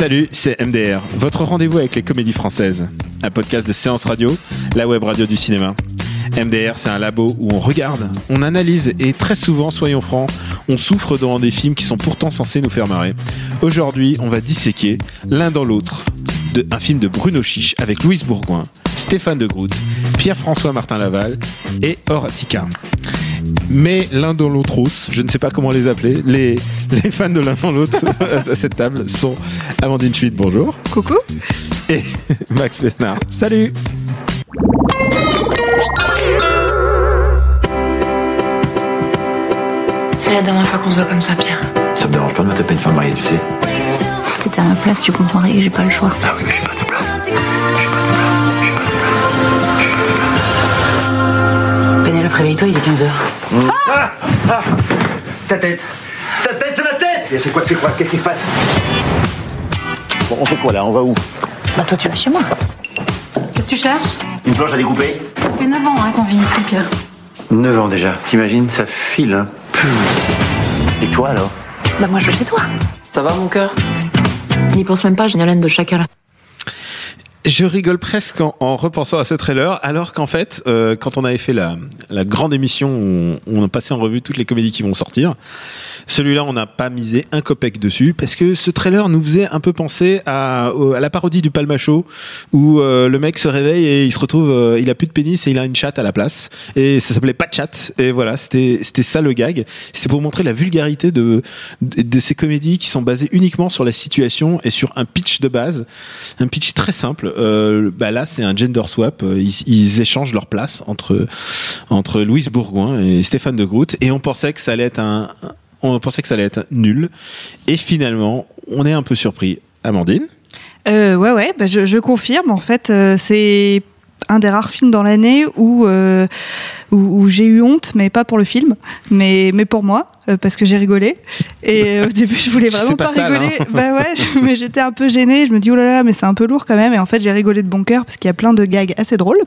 Salut, c'est MDR, votre rendez-vous avec les comédies françaises. Un podcast de séance radio, la web radio du cinéma. MDR, c'est un labo où on regarde, on analyse et très souvent, soyons francs, on souffre devant des films qui sont pourtant censés nous faire marrer. Aujourd'hui, on va disséquer l'un dans l'autre de, un film de Bruno Chiche avec Louise Bourgoin, Stéphane de Groot, Pierre-François Martin Laval et Horatica. Mais l'un dans l'autre, je ne sais pas comment les appeler, les, les fans de l'un dans l'autre à cette table sont Amandine Schmidt, bonjour, Coucou. et Max Pesnard. Salut C'est la dernière fois qu'on se voit comme ça, Pierre. Ça me dérange pas de me taper une femme mariée, tu sais. Si t'étais à ma place, tu comprendrais que j'ai pas le choix. Ah oui, mais je suis pas réveille-toi, il est 15h. Ah Ah Ta tête. Ta tête, c'est ma tête. Et C'est quoi, c'est quoi? Qu'est-ce qui se passe? Bon, on fait quoi là? On va où? Bah toi, tu vas chez moi. Qu'est-ce que tu cherches? Une planche à découper. Ça fait 9 ans hein, qu'on vit ici, Pierre. 9 ans déjà, t'imagines Ça file, hein. Et toi alors? Bah moi, je vais chez toi. Ça va mon cœur? N'y pense même pas, j'ai une haleine de chacal. Je rigole presque en, en repensant à ce trailer, alors qu'en fait, euh, quand on avait fait la, grande émission où on, on a passé en revue toutes les comédies qui vont sortir, celui-là, on n'a pas misé un copec dessus, parce que ce trailer nous faisait un peu penser à, à la parodie du Palmacho, où euh, le mec se réveille et il se retrouve, euh, il a plus de pénis et il a une chatte à la place, et ça s'appelait pas chatte, et voilà, c'était c'était ça le gag. C'était pour montrer la vulgarité de, de, de ces comédies qui sont basées uniquement sur la situation et sur un pitch de base, un pitch très simple. Euh, bah là, c'est un gender swap. Euh, Ils, ils échangent leur place entre entre Louise Bourgoin et Stéphane de Groot, et on pensait que ça allait être un, on pensait que ça allait être nul, et finalement, on est un peu surpris. Amandine, Euh, ouais, ouais, bah, je, confirme. En fait, euh, c'est un des rares films dans l'année où, euh, où, où j'ai eu honte, mais pas pour le film, mais, mais pour moi, euh, parce que j'ai rigolé. Et euh, au début, je voulais vraiment pas rigoler. Bah ouais, je- mais j'étais un peu gênée. Je me dis, oh là là, mais c'est un peu lourd quand même. Et en fait, j'ai rigolé de bon cœur parce qu'il y a plein de gags assez drôles.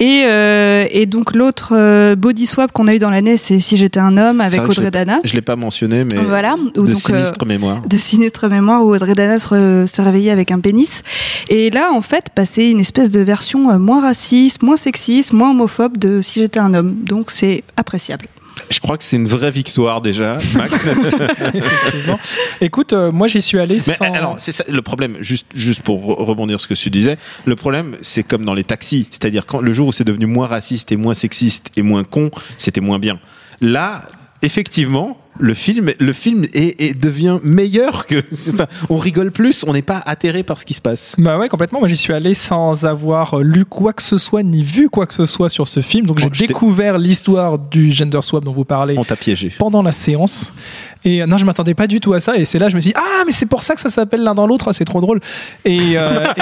Et, euh, et donc, l'autre body swap qu'on a eu dans l'année, c'est Si j'étais un homme avec vrai Audrey Dana. je l'ai pas mentionné, mais Voilà. de donc, sinistre mémoire. de sinistre mémoire où Audrey Dana se, réveillait avec un pénis. Et là, en fait, bah, c'est une espèce de version moins raciste, moins sexiste, moins homophobe de Si j'étais un homme. Donc c'est appréciable. Je crois que c'est une vraie victoire déjà, Max. Effectivement. Écoute, euh, moi j'y suis allé Mais sans... alors, c'est ça le problème, juste, juste pour re- rebondir sur ce que tu disais, le problème, c'est comme dans les taxis. C'est-à-dire, quand le jour où c'est devenu moins raciste et moins sexiste et moins con, c'était moins bien. Là, effectivement, le film, le film est, est- devient meilleur que. Enfin, on rigole plus, on n'est pas atterré par ce qui se passe. Bah ouais, complètement. Moi, j'y suis allé sans avoir euh, lu quoi que ce soit ni vu quoi que ce soit sur ce film. Donc, j'ai découvert l'histoire du gender swap dont vous parlez On t'a piégé. pendant la séance. Et euh, non, je m'attendais pas du tout à ça. Et c'est là, je me suis dit, ah, mais c'est pour ça que ça s'appelle l'un dans l'autre. C'est trop drôle. Et, euh,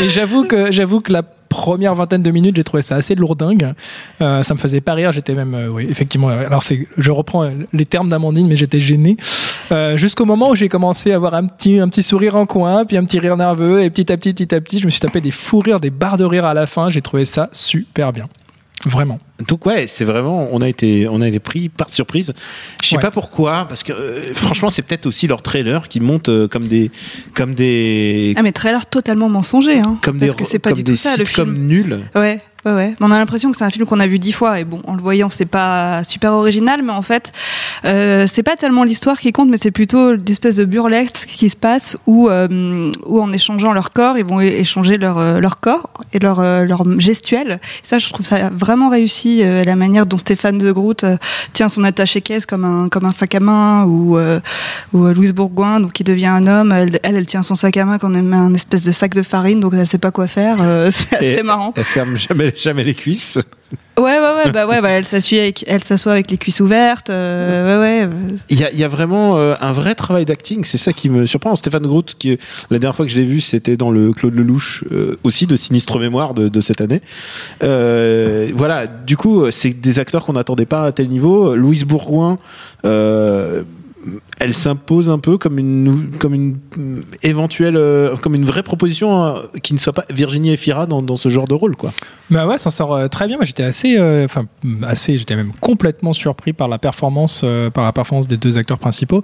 et, et j'avoue que j'avoue que la première vingtaine de minutes, j'ai trouvé ça assez lourdingue. Euh, ça me faisait pas rire. J'étais même, euh, oui, effectivement. Alors c'est, je reprends euh, les termes d'Amandine, mais j'étais gêné Euh, jusqu'au moment où j'ai commencé à avoir un petit, un petit sourire en coin, puis un petit rire nerveux, et petit à petit, petit à petit, je me suis tapé des fous rires, des barres de rire à la fin. J'ai trouvé ça super bien. Vraiment. Donc ouais, c'est vraiment, on a été, on a été pris par surprise. Je sais Ouais. pas pourquoi, parce que euh, franchement, c'est peut-être aussi leur trailer qui monte euh, comme des, comme des, Ah mais trailer totalement mensonger, hein, comme des, parce que c'est pas comme du des tout ça le film. nuls. Ouais, ouais, ouais. Mais on a l'impression que c'est un film qu'on a vu dix fois et bon, en le voyant, c'est pas super original, mais en fait, euh, c'est pas tellement l'histoire qui compte, mais c'est plutôt l'espèce de burlesque qui se passe où, euh, où en échangeant leur corps, ils vont échanger leur euh, leur corps et leur euh, leur gestuelle. Et ça, je trouve ça vraiment réussi euh, la manière dont Stéphane de Groot euh, tient son attaché-caisse comme un comme un sac à main ou euh, ou Louise Bourgoin, donc qui devient un homme. Elle, elle, elle tient son sac à main comme un espèce de sac de farine, donc elle sait pas quoi faire. c'est Et assez marrant. Elle ferme jamais, jamais les cuisses. Ouais, ouais, ouais, bah ouais, bah, elle s'assoit avec, elle s'assoit avec les cuisses ouvertes. euh, ouais, ouais. euh. Il y a, il y a vraiment euh, un vrai travail d'acting. C'est ça qui me surprend. Stéphane Groot, qui la dernière fois que je l'ai vu, c'était dans le Claude Lelouch, euh, aussi de sinistre mémoire de, de cette année. Euh, voilà. Du coup, c'est des acteurs qu'on n'attendait pas à tel niveau. Louise Bourgoin. Euh, elle s'impose un peu comme une comme une mm, éventuelle euh, comme une vraie proposition euh, qui ne soit pas Virginie Efira dans, dans ce genre de rôle quoi. Bah ouais, s'en sort euh, très bien. J'étais assez, euh, enfin assez, j'étais même complètement surpris par la performance, euh, par la performance des deux acteurs principaux.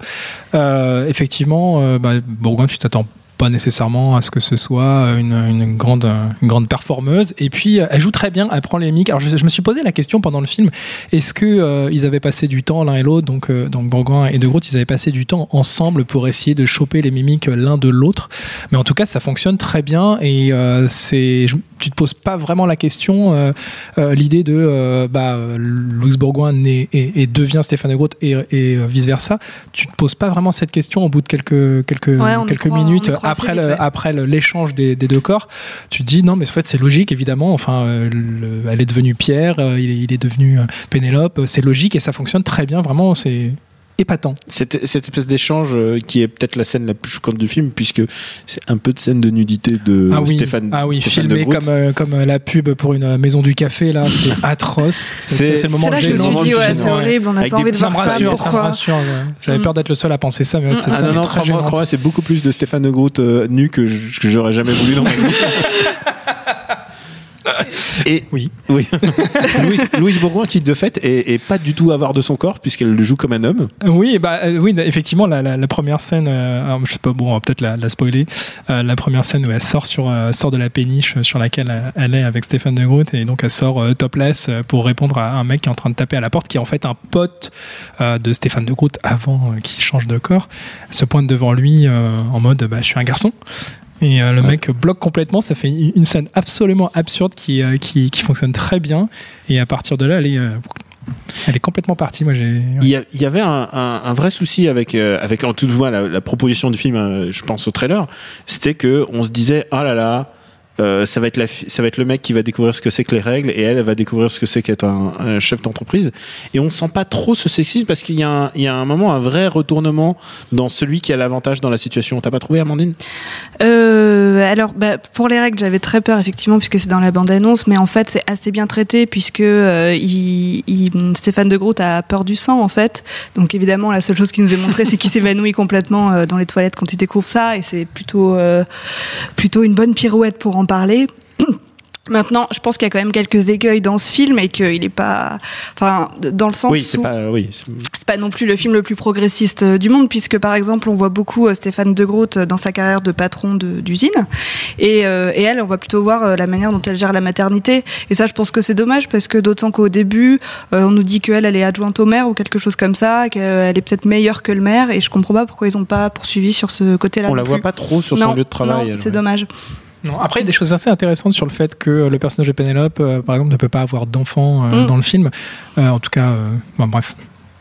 Euh, effectivement, euh, bah, Bourgoin, tu t'attends pas nécessairement à ce que ce soit une, grande, grande performeuse. Et puis, euh, elle joue très bien, elle prend les mics. Alors, je, me suis posé la question pendant le film est-ce que euh, ils avaient passé du temps l'un et l'autre, donc, euh, donc Bourgoin et De Groot, ils avaient passé du temps ensemble pour essayer de choper les mimiques l'un de l'autre. Mais en tout cas, ça fonctionne très bien et euh, c'est, tu te poses pas vraiment la question. euh, euh, l'idée de euh, bah, euh, Louis Bourgoin naît et, et devient Stéphane de Groot et, et vice versa. Tu te poses pas vraiment cette question au bout de quelques quelques Ouais, quelques croit- minutes après vite, le- ouais. après l'échange des, des deux corps. Tu te dis non mais en fait c'est logique évidemment. Enfin euh, le- elle est devenue Pierre, euh, il, est, il est devenu euh, Pénélope. euh, C'est logique et ça fonctionne très bien. Vraiment c'est épatant. Cette, cette espèce d'échange euh, qui est peut-être la scène la plus choquante du film puisque c'est un peu de scène de nudité de ah oui, Stéphane. ah oui Stéphane filmé comme, euh, comme euh, la pub pour une euh, maison du café là, c'est atroce. C'est C'est- c'est le C'est moment là que je me gênant. suis dit, ouais, gênant, c'est ouais. horrible, on n'a Avec pas envie de Ça voir ça. rassure, ça me Pourquoi rassure. ouais. J'avais Mm. peur d'être le seul à penser ça, mais cette Ah non, non, c'est beaucoup plus de Stéphane de Groot euh, nu que j'aurais jamais voulu dans ma vie. Et Oui. oui, Louise, Louise Bourgoin qui de fait est, est pas du tout avare de son corps puisqu'elle le joue comme un homme. Oui, bah euh, oui, effectivement, la, la, la première scène, euh, alors, je sais pas, bon, on va peut-être la, la spoiler. Euh, la première scène où elle sort sur euh, sort de la péniche sur laquelle elle est avec Stéphane de Groot et donc elle sort topless pour répondre à un mec qui est en train de taper à la porte, qui est en fait un pote de Stéphane de Groot avant qu'il change de corps. Elle se pointe devant lui en mode, bah, je suis un garçon. Et euh, le mec bloque complètement, ça fait une scène absolument absurde qui, euh, qui, qui fonctionne très bien. Et à partir de là, elle est, euh, elle est complètement partie. Moi, j'ai. Il y, avait un, un- un vrai souci avec, euh, avec en tout cas la, la proposition du film, euh, je pense au trailer, c'était que on se disait oh là là, euh, ça va être le mec qui va découvrir ce que c'est que les règles et elle, elle va découvrir ce que c'est qu'être un, un chef d'entreprise. Et on sent pas trop ce sexisme parce qu'il y, a un- moment un vrai retournement dans celui qui a l'avantage dans la situation. T'as pas trouvé Amandine? Euh, alors, bah, pour les règles, j'avais très peur effectivement puisque c'est dans la bande-annonce, mais en fait c'est assez bien traité puisque euh, Stéphane de Groot a peur du sang en fait. Donc évidemment, la seule chose qui nous est montrée, c'est qu'il s'évanouit complètement dans les toilettes quand il découvre ça, et c'est plutôt plutôt une bonne pirouette pour en parler. Maintenant, je pense qu'il y a quand même quelques écueils dans ce film et qu'il est pas, enfin, dans le sens Oui, c'est où pas, oui. c'est- pas non plus le film le plus progressiste euh, du monde puisque par exemple on voit beaucoup euh, Stéphane de Groot euh, dans sa carrière de patron de- d'usine et, euh, et elle on va plutôt voir euh, la manière dont elle gère la maternité et ça je pense que c'est dommage parce que d'autant qu'au début euh, on nous dit qu'elle elle est adjointe au maire ou quelque chose comme ça qu'elle est peut-être meilleure que le maire et je comprends pas pourquoi ils ont pas poursuivi sur ce côté-là On la voit pas trop sur non, son lieu de travail. non, elle, c'est ouais. dommage Non. Après, il y a des choses assez intéressantes sur le fait que euh, le personnage de Pénélope, euh, par exemple, ne peut pas avoir d'enfant euh, Mm. dans le film. Euh, en tout cas, euh, bon, bref.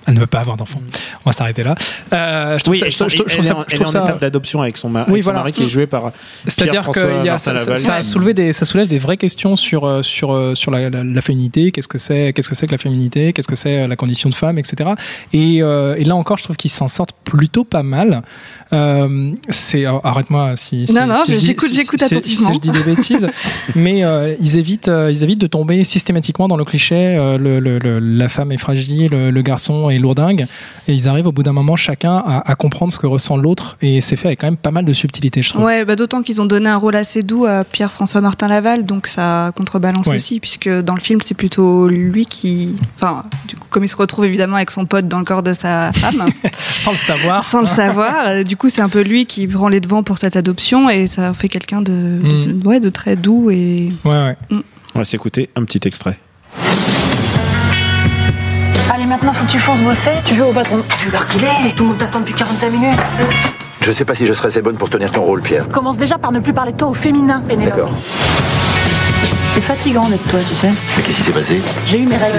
Elle ne peut pas avoir d'enfant. On va s'arrêter là. Euh, je trouve Oui, ça, je trouve- je trouve- je elle trouve est ça- en, je elle est trouve en ça- étape d'adoption avec son, ma- Oui, avec son voilà. mari qui est joué par C'est-à-dire que y a, ça, ça- Laval. ça a soulevé des, ça soulève des vraies questions sur, sur, sur la, la, la féminité, qu'est-ce que c'est, qu'est-ce que c'est que la féminité, qu'est-ce que c'est la condition de femme, etc. Et, euh, et là encore, je trouve qu'ils s'en sortent plutôt pas mal. Euh, c'est, arrête-moi si, si- Non, non, si j'écoute- j'écoute si- attentivement. Si je dis des bêtises, mais euh, ils évitent, euh, ils évitent de tomber systématiquement dans le cliché. le, le- le- la femme est fragile, le, garçon est lourdingue, et ils arrivent au bout d'un moment chacun à, à comprendre ce que ressent l'autre, et c'est fait avec quand même pas mal de subtilité, je trouve. Ouais, bah d'autant qu'ils ont donné un rôle assez doux à Pierre-François Martin Laval, donc ça contrebalance Ouais. aussi, puisque dans le film, c'est plutôt lui qui. Enfin, du coup, comme il se retrouve évidemment avec son pote dans le corps de sa femme, Sans le savoir. sans le savoir, du coup, c'est un peu lui qui prend les devants pour cette adoption, et ça fait quelqu'un de, Mm. de- ouais, de très doux et. Ouais, ouais. On va s'écouter un petit extrait. Allez, maintenant, faut que tu fonces bosser. Tu joues au patron. T'as vu l'heure qu'il est Tout le monde t'attend depuis 45 minutes. Je sais pas si je serais assez bonne pour tenir ton rôle, Pierre. Commence déjà par ne plus parler de toi au féminin, Pénélope. D'accord. C'est fatigant d'être toi, tu sais. Mais qu'est-ce qui s'est passé? J'ai eu mes règles.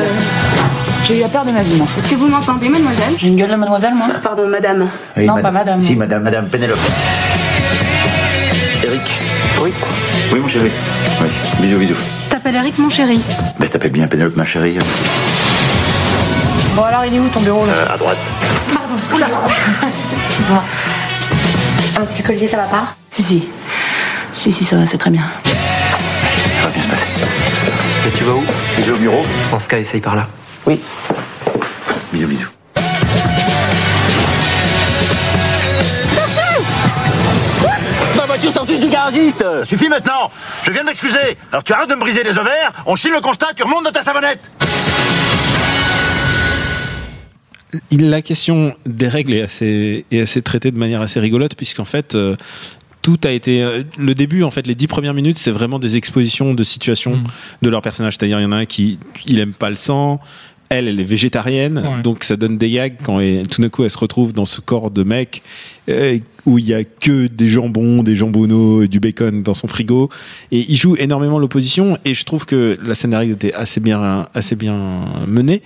J'ai eu la peur de ma vie, moi. Est-ce que vous m'entendez, mademoiselle J'ai une gueule de mademoiselle, moi Pardon, madame. Oui, Non, pas madame. Si, madame, madame Pénélope. Eric. Oui. Oui, mon chéri. Oui. Bisous, bisous. T'appelles Eric, mon chéri. Mais t'appelles bien Pénélope, ma chérie. Bon, alors, il est où ton bureau là Euh, à droite. Pardon. Excuse-moi. Ah, monsieur le collier, ça va pas Si, si. Si, si, ça va, c'est très bien. Ça va bien se passer. Et tu vas où? Tu vais au bureau? En ce cas, essaye par là. Oui. Bisous, bisous. Ma voiture sort juste du garagiste. Ça suffit maintenant. Je viens de m'excuser. Alors tu arrêtes de me briser les ovaires, on signe le constat, tu remontes dans ta savonnette. Il- La question des règles est assez, est assez traitée de manière assez rigolote, puisqu'en fait, euh, tout a été. euh, le début, en fait, les dix premières minutes, c'est vraiment des expositions de situations Mm. de leurs personnages. C'est-à-dire, il y en a un qui il aime pas le sang. Elle, elle est végétarienne, Ouais. donc ça donne des gags quand elle- tout d'un coup elle se retrouve dans ce corps de mec euh, où il y a que des jambons, des jambonneaux, et du bacon dans son frigo. Et il joue énormément l'opposition. Et je trouve que la scène règles était assez bien, assez bien menée.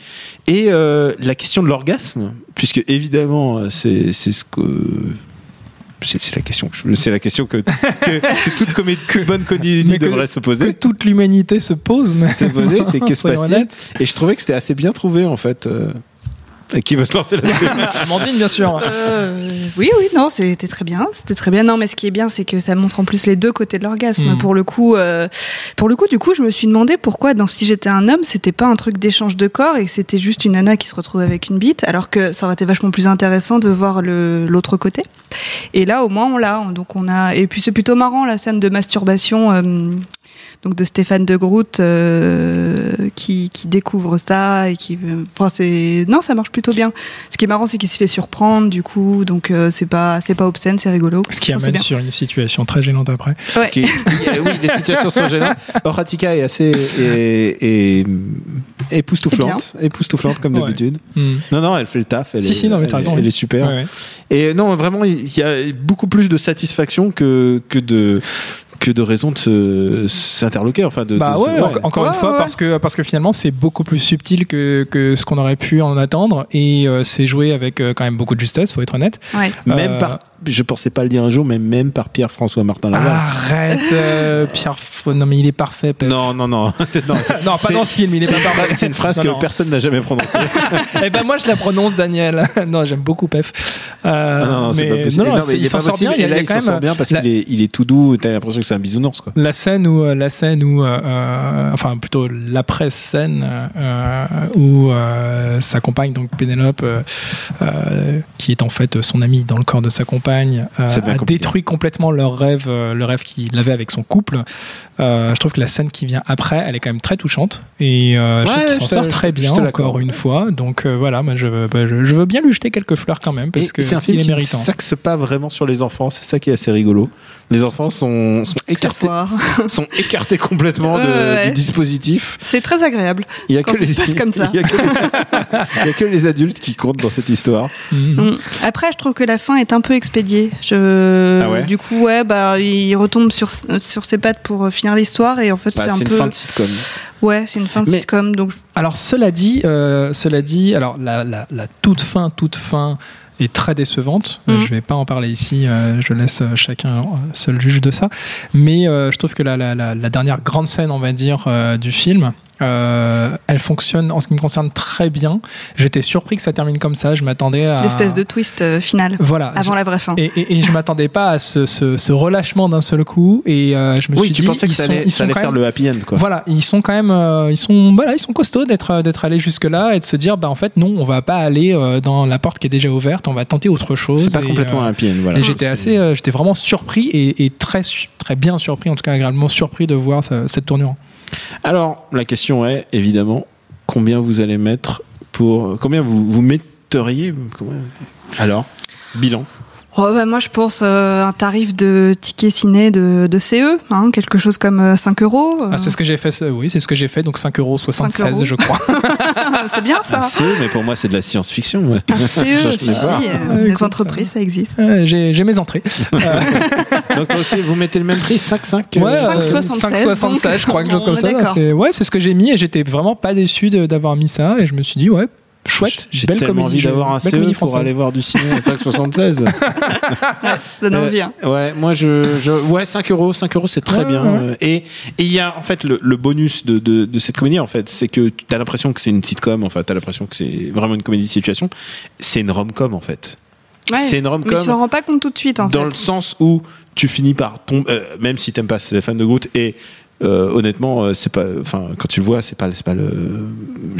Et euh, la question de l'orgasme, puisque évidemment c'est c'est ce que c'est la question que c'est la question que, que, que toute comé- que bonne comédie Mais que- devrait se Que poser. toute l'humanité se pose, mais Se poser, c'est que se soyons passe-t-il. Et je trouvais que c'était assez bien trouvé en fait. euh. Et qui veut se lancer là-dessus Amandine, bien sûr. Euh, oui, oui, non, c'était très bien, c'était très bien. Non, mais ce qui est bien, c'est que ça montre en plus les deux côtés de l'orgasme. Mm. Pour le coup, euh, pour le coup, du coup, je me suis demandé pourquoi dans Si j'étais un homme, c'était pas un truc d'échange de corps et que c'était juste une nana qui se retrouve avec une bite, alors que ça aurait été vachement plus intéressant de voir le- l'autre côté. Et là, au moins, on l'a. Donc, on a. Et puis, c'est plutôt marrant la scène de masturbation. euh, donc de Stéphane de Groot euh, qui, qui découvre ça et qui veut- enfin c'est non ça marche plutôt bien ce qui est marrant c'est qu'il se fait surprendre du coup donc euh, c'est pas c'est pas obscène c'est rigolo Ce qui amène bien. sur une situation très gênante après. Ouais. Qui- oui, les situations sont gênantes. Horatica est assez et, et, époustouflante, époustouflante comme Ouais. d'habitude. Hmm. Non, non, elle fait le taf. Elle Si, est, si, non, mais t'as elle, raison, Elle oui. est super. Ouais, ouais. Et non, vraiment, il y a beaucoup plus de satisfaction que que de que de raison de se- s'interloquer. Enfin, de, Bah de- ouais, en- encore Ouais, une fois, ouais. parce que parce que finalement c'est beaucoup plus subtil que, que ce qu'on aurait pu en attendre et euh, c'est joué avec euh, quand même beaucoup de justesse, faut être honnête. Ouais. Même Euh, par, je pensais pas le dire un jour, mais même par Pierre-François Martin Laval. Arrête, euh, Pierre. Non mais il est parfait. Pep. Non, non, non. non, non, pas dans ce film. Il est pas parfait. phrase- c'est une phrase Non, que non. personne n'a jamais prononcée. Eh ben moi je la prononce, Daniel. non, j'aime beaucoup Pef. Euh, Ah non, non, c'est mais pas possible. non, Non, c'est- mais il s'en sort bien. Il là, il s'en sort bien parce la- qu'il est, il est tout doux. T'as l'impression que c'est un bisounours, quoi. la scène où euh, la scène où euh, enfin plutôt l'après scène où sa compagne donc Pénélope qui est en fait son amie dans le corps de sa compagne euh, a détruit complètement leur rêve euh, le rêve qu'il avait avec son couple je trouve que la scène qui vient après elle est quand même très touchante et euh, je trouve qu'il s'en sort très bien encore une fois donc euh, voilà moi je, veux- bah, je, je veux bien lui jeter quelques fleurs quand même parce Et que c'est un il film est qui ne s'axe pas vraiment sur les enfants. C'est ça qui est assez rigolo. Les enfants sont, sont écartés, Accessoire. sont écartés complètement de- Ouais, ouais. du dispositif. c'est très agréable Il y a Quand que ça les, se passe comme ça. Il y, a que les, il y a que les adultes qui comptent dans cette histoire. Mhm. Mm. Après, je trouve que la fin est un peu expédiée. Je... Ah ouais du coup, ouais, bah, il retombe sur, sur ses pattes pour euh, finir l'histoire et en fait, Bah, c'est un c'est peu. une fin de sitcom. Ouais, c'est une fin de Mais- sitcom, donc Alors cela dit, euh, cela dit, alors la, la, la toute fin, toute fin est très décevante. Mhm. Je vais pas en parler ici. euh, je laisse chacun seul juge de ça. Mais euh, je trouve que la, la, la, la dernière grande scène, on va dire, euh, du film. Euh, elle fonctionne en ce qui me concerne très bien. J'étais surpris que ça termine comme ça. Je m'attendais à l'espèce de twist euh, final voilà. avant la vraie fin. Et, et, et je m'attendais pas à ce, ce, ce relâchement d'un seul coup. Et euh, je me Oui, suis tu dit, pensais que ils ça sont, allait, ils ça sont allait quand faire même- le happy end, quoi. voilà, ils sont quand même, euh, ils sont, voilà, ils sont costauds d'être d'être allés jusque là et de se dire, bah en fait non, on va pas aller euh, dans la porte qui est déjà ouverte, on va tenter autre chose. C'est pas Et, complètement euh, un happy end, voilà. et j'étais assez, euh, j'étais vraiment surpris et, et très très bien surpris, en tout cas agréablement surpris de voir ce- cette tournure. Alors, la question est, évidemment, combien vous allez mettre pour. Combien vous, vous metteriez. combien- Alors, bilan. Oh, bah, moi, je pense euh, un tarif de ticket ciné de, de CE, hein, quelque chose comme euh, 5 euros. euh, Ah, c'est ce que j'ai fait, c'est- oui, c'est ce que j'ai fait, donc 5,76 euros, 5 euros. je crois. c'est bien ça. Un CE, mais pour moi, c'est de la science-fiction. ouais. Un Je CE, si, si, euh, Ouais, les écoute, entreprises, ça existe. Euh, j'ai j'ai mes entrées. Donc, toi aussi, vous mettez le même prix 5,5 Ouais, euh, 5,76, 5,76, je crois, quelque chose comme ça. C'est ouais, c'est ce que j'ai mis et j'étais vraiment pas déçu de- d'avoir mis ça et je me suis dit ouais, chouette, J'ai belle tellement comédie, envie d'avoir un CE comédie pour aller voir du cinéma à 5,76. Ça donne Euh, envie. hein. Ouais, moi je, je ouais 5 euros, 5 euros c'est très Ouais, bien. ouais. Euh, Et il y a en fait le, le bonus de, de, de cette comédie en fait, c'est que tu as l'impression que c'est une sitcom, en fait, t'as l'impression que c'est vraiment une comédie de situation. C'est une rom-com en fait. Ouais. C'est une Mais tu rom-com t'en rends pas compte tout de suite, en dans fait. le sens où tu finis par tomber, euh, même si t'aimes pas Stéphane de Groot et euh, honnêtement, euh, c'est pas, enfin, quand tu le vois, c'est pas, c'est pas le,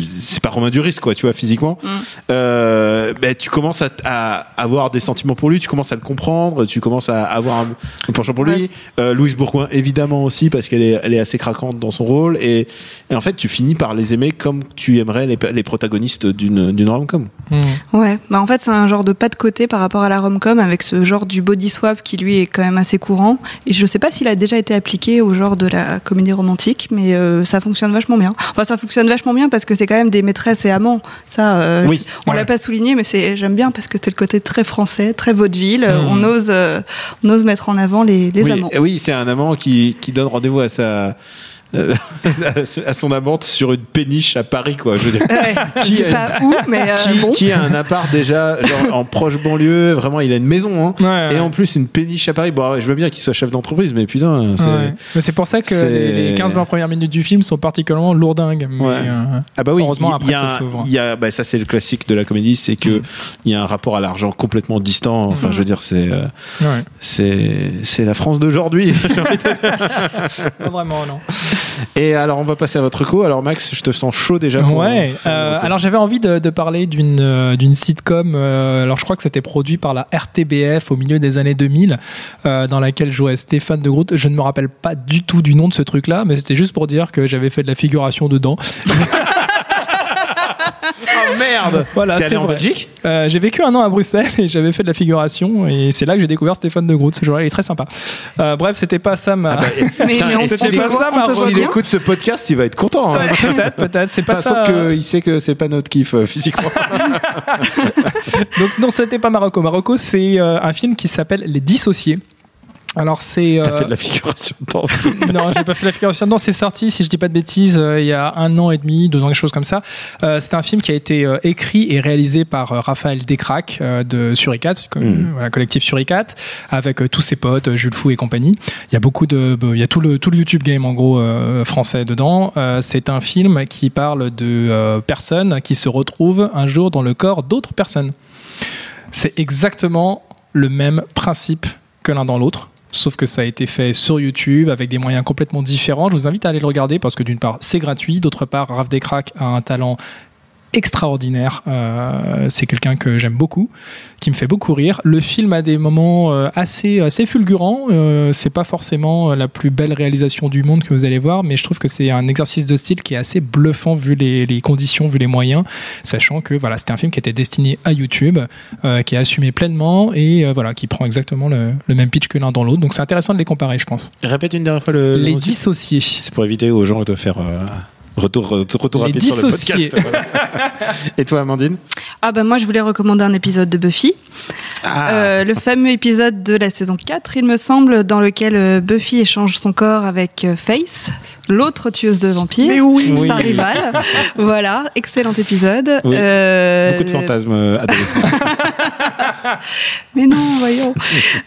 c'est pas Romain Duris, quoi, tu vois, physiquement. Mm. Euh, ben, tu commences à, à avoir des sentiments pour lui, tu commences à le comprendre, tu commences à avoir un, un penchant pour lui. Ouais. Euh, Louise Bourgoin, évidemment aussi, parce qu'elle est, elle est assez craquante dans son rôle, et, et en fait, tu finis par les aimer comme tu aimerais les, les protagonistes d'une, d'une rom-com. Hmm. Ouais, bah en fait c'est un genre de pas de côté par rapport à la rom-com avec ce genre du body swap qui lui est quand même assez courant. Et je sais pas s'il a déjà été appliqué au genre de la comédie romantique, mais euh, ça fonctionne vachement bien. Enfin ça fonctionne vachement bien parce que c'est quand même des maîtresses et amants. Ça, euh, Oui, on ouais. l'a pas souligné, mais c'est j'aime bien parce que c'est le côté très français, très vaudeville. Mhm. On ose, euh, on ose mettre en avant les, les oui, amants. oui, c'est un amant qui, qui donne rendez-vous à sa euh, à son amante sur une péniche à Paris, quoi. Je veux dire. Ouais, je Qui dis a- pas où, mais euh, Qui, bon. qui a un appart déjà genre, en proche banlieue, vraiment il a une maison hein. Ouais, ouais. et en plus une péniche à Paris. Bon, je veux bien qu'il soit chef d'entreprise, mais putain, c'est Ouais. Mais c'est pour ça que c'est- les, les 15-20 premières minutes du film sont particulièrement lourdingues. Mais, Ouais. euh, ah bah oui. Heureusement, il y a après, ça un- y a, bah, ça c'est le classique de la comédie, c'est que Mm. il y a un rapport à l'argent complètement distant. Enfin, Mm. je veux dire, c'est euh, ouais. c'est c'est la France d'aujourd'hui. Pas vraiment, non. Et alors on va passer à votre co. Alors Max, je te sens chaud déjà. Pour, Ouais. euh, alors j'avais envie de, de parler d'une euh, d'une sitcom. euh, alors je crois que c'était produit par la RTBF au milieu des années 2000, euh, dans laquelle jouait Stéphane de Groot. Je ne me rappelle pas du tout du nom de ce truc-là, mais c'était juste pour dire que j'avais fait de la figuration dedans. Oh merde Voilà, T'es c'est allé en vrai. Belgique Euh, j'ai vécu un an à Bruxelles et j'avais fait de la figuration et c'est là que j'ai découvert Stéphane de Groot. Ce jour-là, il est très sympa. Euh, bref, c'était pas. Ah bah, Mais, putain, mais on et c'était s'en pas voit S'il écoute ce podcast, il va être content. hein. peut-être, peut-être. C'est pas Enfin, ça. sauf qu'il sait que c'est pas notre kiff euh, physiquement. Donc non, c'était pas Marocco. Marocco, c'est euh, un film qui s'appelle Les Dissociés. Alors c'est. T'as euh, fait de la figuration dedans. non, j'ai pas fait la figuration. Non, c'est sorti, si je dis pas de bêtises, euh, il y a un an et demi, deux ans, quelque chose comme ça. Euh, c'est un film qui a été euh, écrit et réalisé par euh, Raphaël Descraques euh, de Suricat, Mhm. voilà, collectif Suricat, avec tous ses potes, Jules Fou et compagnie. Il y a beaucoup de, il y a tout le tout le YouTube game en gros euh, français dedans. Euh, c'est un film qui parle de euh, personnes qui se retrouvent un jour dans le corps d'autres personnes. C'est exactement le même principe que l'un dans l'autre. Sauf que ça a été fait sur YouTube avec des moyens complètement différents. Je vous invite à aller le regarder parce que d'une part, c'est gratuit. D'autre part, Raph Descraques a un talent extraordinaire. Euh, c'est quelqu'un que j'aime beaucoup, qui me fait beaucoup rire. Le film a des moments euh, assez, assez fulgurants. Euh, c'est pas forcément la plus belle réalisation du monde que vous allez voir, mais je trouve que c'est un exercice de style qui est assez bluffant vu les, les conditions, vu les moyens, sachant que voilà, c'était un film qui était destiné à YouTube, euh, qui est assumé pleinement et euh, voilà, qui prend exactement le, le même pitch que l'un dans l'autre. Donc c'est intéressant de les comparer, je pense. Répète une dernière fois le. le les dissociés. C'est pour éviter aux gens de faire euh, retour, retour, retour Les rapide sur le podcast. voilà. Et toi, Amandine? Ah bah moi je voulais recommander un épisode de Buffy. ah. Euh, le fameux épisode de la saison 4, il me semble, dans lequel euh, Buffy échange son corps avec euh, Face, l'autre tueuse de vampires. Mais oui. Sa Oui. rivale. voilà, excellent épisode. Oui. Euh, Beaucoup de fantasmes euh, adolescents. Mais non, voyons.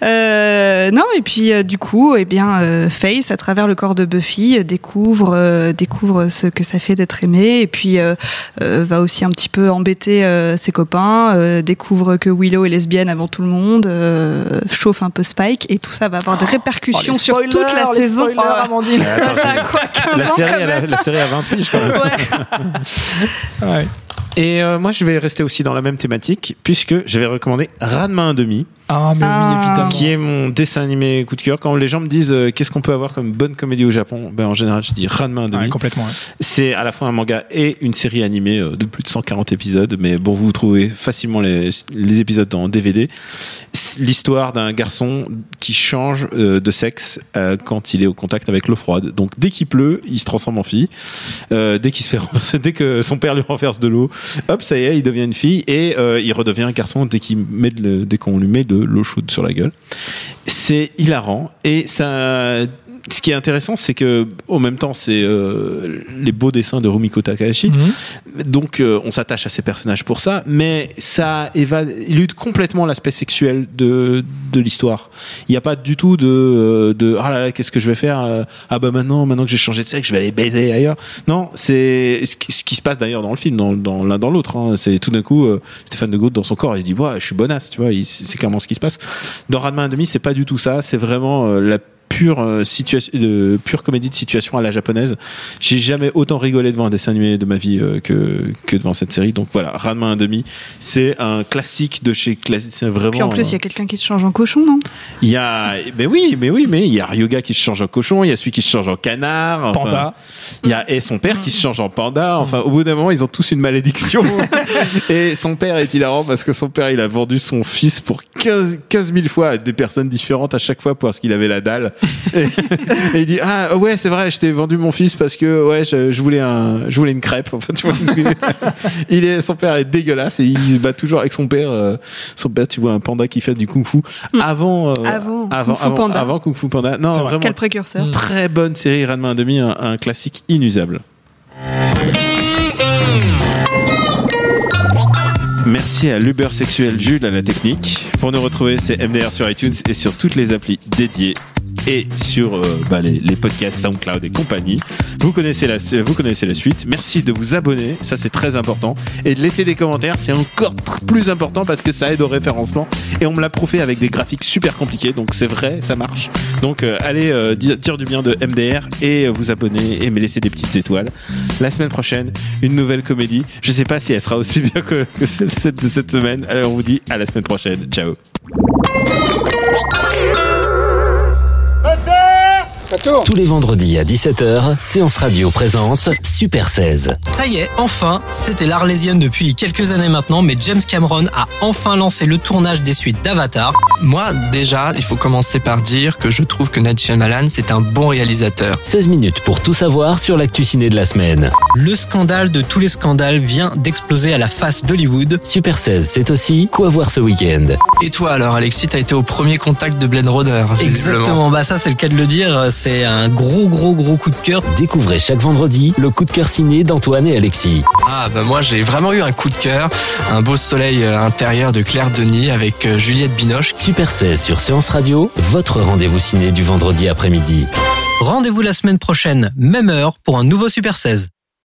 Euh, non, et puis euh, du coup, eh bien, euh, Face, à travers le corps de Buffy, euh, découvre, euh, découvre ce que ça fait d'être aimé, et puis euh, euh, va aussi un petit peu embêter euh, ses copains, euh, découvre que Willow est lesbienne avant tout le monde, euh, chauffe un peu Spike, et tout ça va avoir des répercussions Oh, les sur toute la les saison. spoilers, Oh, Amandine. Attends, ça a quoi, 15 la, ans série, quand même la série a 20 piges quand même. Ouais. Ouais. Et euh, moi, je vais rester aussi dans la même thématique, puisque je vais recommander Ranma 1,5, Ah, mais Ah. oui, évidemment. qui est mon dessin animé coup de cœur. Quand les gens me disent euh, qu'est-ce qu'on peut avoir comme bonne comédie au Japon, ben, en général, je dis Ranma 1,5. Ouais, complètement. ouais. C'est à la fois un manga et une série animée euh, de plus de 140 épisodes, mais bon, vous trouvez facilement les, les épisodes en DVD. C'est L'histoire d'un garçon qui change euh, de sexe euh, quand il est au contact avec l'eau froide. Donc dès qu'il pleut, il se transforme en fille. Euh, dès qu'il se fait renverser, dès que son père lui renverse de l'eau, hop, ça y est, il devient une fille et euh, il redevient un garçon dès qu'il met de le- dès qu'on lui met de l'eau chaude sur la gueule. C'est hilarant et ça ce qui est intéressant, c'est que au même temps, c'est euh, les beaux dessins de Rumiko Takahashi. Mhm. Donc, euh, on s'attache à ces personnages pour ça, mais ça éva- élude complètement l'aspect sexuel de, de l'histoire. Il n'y a pas du tout de, euh, de ah là là, qu'est-ce que je vais faire euh, Ah bah maintenant, maintenant que j'ai changé de sexe, je vais aller baiser ailleurs. Non, c'est ce qui, ce qui se passe d'ailleurs dans le film, dans, dans l'un dans l'autre. hein. C'est tout d'un coup, euh, Stéphane de Gaulle dans son corps, il dit ouais, je suis bonasse, tu vois. C'est clairement ce qui se passe. Dans et demi, c'est pas du tout ça. C'est vraiment euh, la pure euh, situation de pure comédie de situation à la japonaise. J'ai jamais autant rigolé devant un dessin animé de ma vie euh, que que devant cette série. Donc voilà, Ranma un demi, c'est un classique de chez classique. C'est vraiment. Puis en plus, il y a quelqu'un qui se change en cochon, non? Il y a, mais oui, mais oui, mais il y a Ryoga qui se change en cochon, il y a celui qui se change en canard, enfin, Panda. Il y a et son père qui se change en panda. Enfin, au bout d'un moment, ils ont tous une malédiction. et son père est hilarant parce que son père, il a vendu son fils pour 15, 15 000 fois des personnes différentes à chaque fois parce qu'il avait la dalle. Et, et il dit ah ouais, c'est vrai, je t'ai vendu mon fils parce que ouais, je, je voulais un, je voulais une crêpe. Enfin, tu vois, il est, son père est dégueulasse et il se bat toujours avec son père. euh, son père, tu vois, un panda qui fait du kung-fu avant, euh, Avant avant, Kung Fu avant, Panda. avant Kung Fu Panda. Non, vraiment Quel précurseur très bonne série Ranma 1,5, un, un classique inusable. Merci à l'Uber sexuel Jules à la technique. Pour nous retrouver, c'est MDR sur iTunes et sur toutes les applis dédiées et sur euh, bah, les, les podcasts SoundCloud et compagnie. Vous connaissez la, vous connaissez la suite. Merci de vous abonner, ça c'est très important, et de laisser des commentaires, c'est encore plus important parce que ça aide au référencement. Et on me l'a prouvé avec des graphiques super compliqués, donc c'est vrai, ça marche. Donc euh, allez euh, dire, du bien de MDR et euh, vous abonner et me laisser des petites étoiles. La semaine prochaine, une nouvelle comédie. Je sais pas si elle sera aussi bien que, que celle de cette semaine. Alors on vous dit à la semaine prochaine. Ciao. Let's go. Tous les vendredis à 17h, Séance Radio présente Super 16. Ça y est, enfin, c'était l'Arlésienne depuis quelques années maintenant, mais James Cameron a enfin lancé le tournage des suites d'Avatar. Moi, déjà, il faut commencer par dire que je trouve que Night Shyamalan, c'est un bon réalisateur. 16 minutes pour tout savoir sur l'actu ciné de la semaine. Le scandale de tous les scandales vient d'exploser à la face d'Hollywood. Super 16, c'est aussi quoi voir ce week-end. Et toi alors, Alexis, t'as été au premier contact de Blade Runner. Exactement, bah ça c'est le cas de le dire, c'est un gros gros gros coup de cœur. Découvrez chaque vendredi le coup de cœur ciné d'Antoine et Alexis. Ah bah moi j'ai vraiment eu un coup de cœur, un beau soleil euh, intérieur de Claire Denis avec euh, Juliette Binoche. Super 16 sur Séance Radio, votre rendez-vous ciné du vendredi après-midi. Rendez-vous la semaine prochaine, même heure, pour un nouveau Super 16.